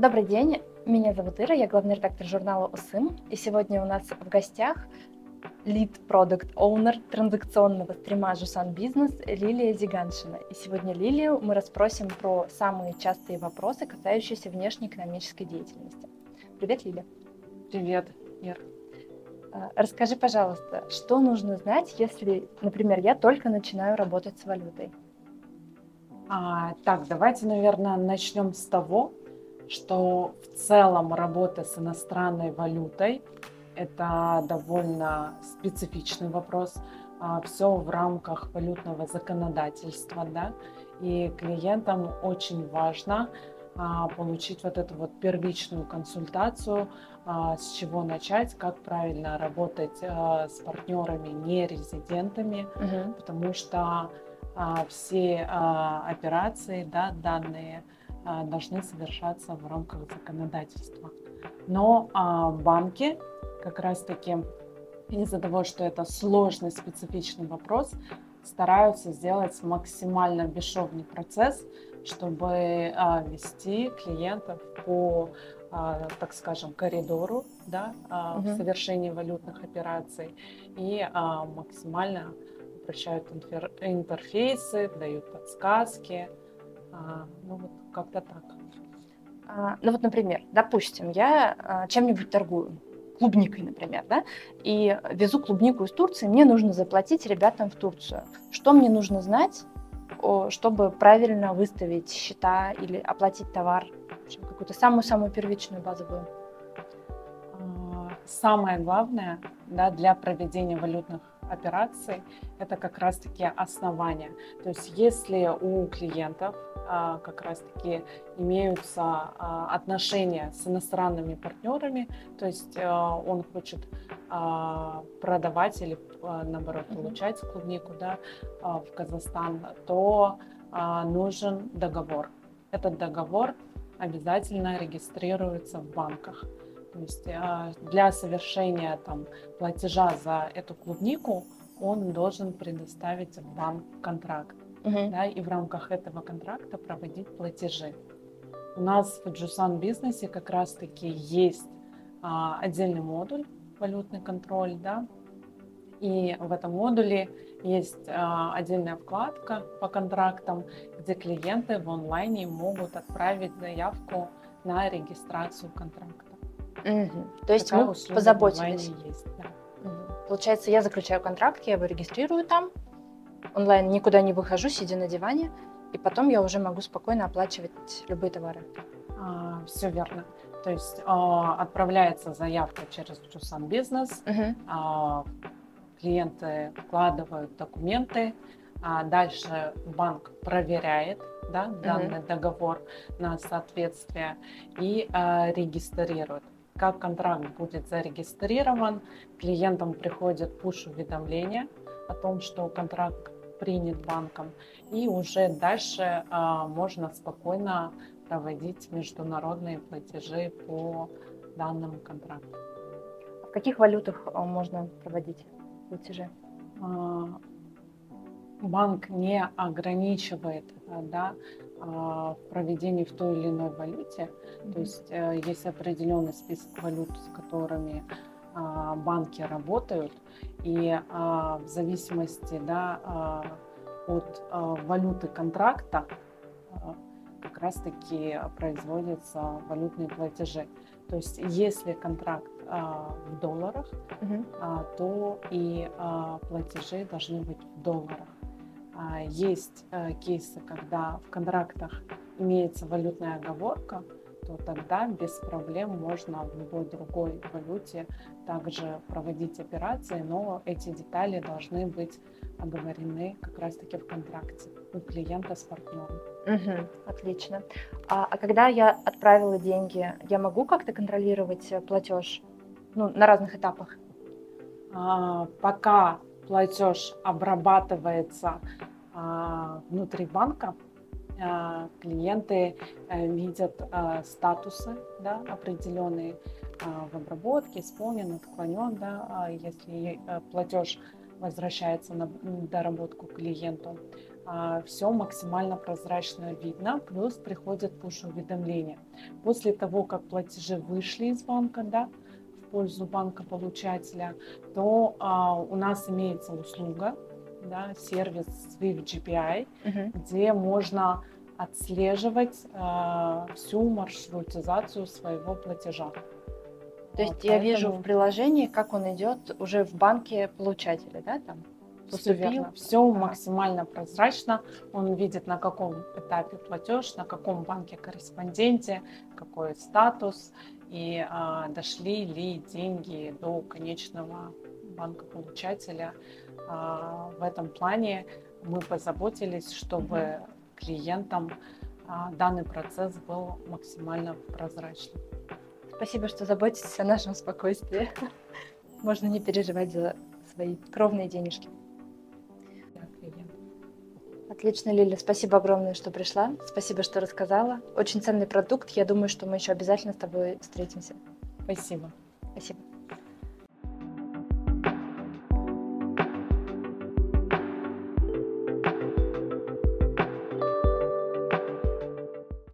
Добрый день, меня зовут Ира, я главный редактор журнала ОСЫМ, и сегодня у нас в гостях лид продукт оунер транзакционного стрима Жусан Бизнес Лилия Зиганшина. И сегодня Лилию мы расспросим про самые частые вопросы, касающиеся внешней экономической деятельности. Привет, Лилия. Привет, Ир. А, расскажи, пожалуйста, что нужно знать, если, например, я только начинаю работать с валютой? А, так, давайте, наверное, начнем с того, что в целом работа с иностранной валютой – это довольно специфичный вопрос. А, Все в рамках валютного законодательства, да, и клиентам очень важно а, получить вот эту вот первичную консультацию, а, с чего начать, как правильно работать с партнерами, не резидентами, угу. потому что все операции, да, данные должны совершаться в рамках законодательства. Но банки как раз-таки из-за того, что это сложный специфичный вопрос, стараются сделать максимально бесшовный процесс, чтобы вести клиентов по, так скажем, коридору да, угу. в совершении валютных операций и максимально упрощают интерфейсы, дают подсказки. А, ну вот как-то так. А, ну вот, например, допустим, я а, чем-нибудь торгую, клубникой, например, да, и везу клубнику из Турции, мне нужно заплатить ребятам в Турцию. Что мне нужно знать, чтобы правильно выставить счета или оплатить товар, какую-то самую-самую первичную базовую? Самое главное да, для проведения валютных операций это как раз-таки основание. То есть если у клиентов а, как раз-таки имеются а, отношения с иностранными партнерами, то есть а, он хочет продавать или наоборот получать клубнику да, в Казахстан, то нужен договор. Этот договор обязательно регистрируется в банках. То есть а, для совершения там, платежа за эту клубнику он должен предоставить в банк контракт. Uh-huh. Да, и в рамках этого контракта проводить платежи. У нас в Джусан бизнесе как раз-таки есть а, отдельный модуль валютный контроль, да, и в этом модуле есть а, отдельная вкладка по контрактам, где клиенты в онлайне могут отправить заявку на регистрацию контракта. Угу. То есть Такая мы позаботились. Есть, да. угу. Получается, я заключаю контракт, я его регистрирую там, онлайн никуда не выхожу, сидя на диване, и потом я уже могу спокойно оплачивать любые товары. А, все верно. То есть а, отправляется заявка через Jusan Business, угу. а, клиенты вкладывают документы, а дальше банк проверяет да, данный угу. договор на соответствие и а, регистрирует как контракт будет зарегистрирован, клиентам приходит пуш-уведомление о том, что контракт принят банком, и уже дальше а, можно спокойно проводить международные платежи по данному контракту. В каких валютах а, можно проводить платежи? А, банк не ограничивает да, а, в проведении в той или иной валюте. Mm-hmm. То есть э, есть определенный список валют, с которыми а, банки работают, и а, в зависимости да, от валюты контракта как раз-таки производятся валютные платежи. То есть если контракт в долларах, угу. то и платежи должны быть в долларах. А, есть э, кейсы, когда в контрактах имеется валютная оговорка, то тогда без проблем можно в любой другой валюте также проводить операции, но эти детали должны быть оговорены как раз-таки в контракте у клиента с партнером. Угу, отлично. А, а когда я отправила деньги, я могу как-то контролировать э, платеж ну, на разных этапах? А, пока платеж обрабатывается а, внутри банка, клиенты э, видят а, статусы да, определенные в обработке, исполнен, отклонен. Да, если э, платеж возвращается на доработку клиенту. А, Все максимально прозрачно видно, плюс приходит push-уведомление. После того, как платежи вышли из банка, да, в пользу банка получателя, то а, у нас имеется услуга, да, сервис Swift GPI, Мгм. где можно отслеживать а, всю маршрутизацию своего платежа. То есть Вот, я вижу поэтому- в приложении, как он идет уже в банке получателя, да, там? Все верно. Все Ага. максимально прозрачно. Он видит, на каком этапе платеж, на каком банке корреспонденте, какой статус и а, дошли ли деньги до конечного банка получателя. А, в этом плане мы позаботились, чтобы клиентам а, данный процесс был максимально прозрачным. Спасибо, что заботитесь о нашем спокойствии. Можно не переживать за свои кровные денежки. Отлично, Лиля. Спасибо огромное, что пришла. Спасибо, что рассказала. Очень ценный продукт. Я думаю, что мы еще обязательно с тобой встретимся. Спасибо. Спасибо.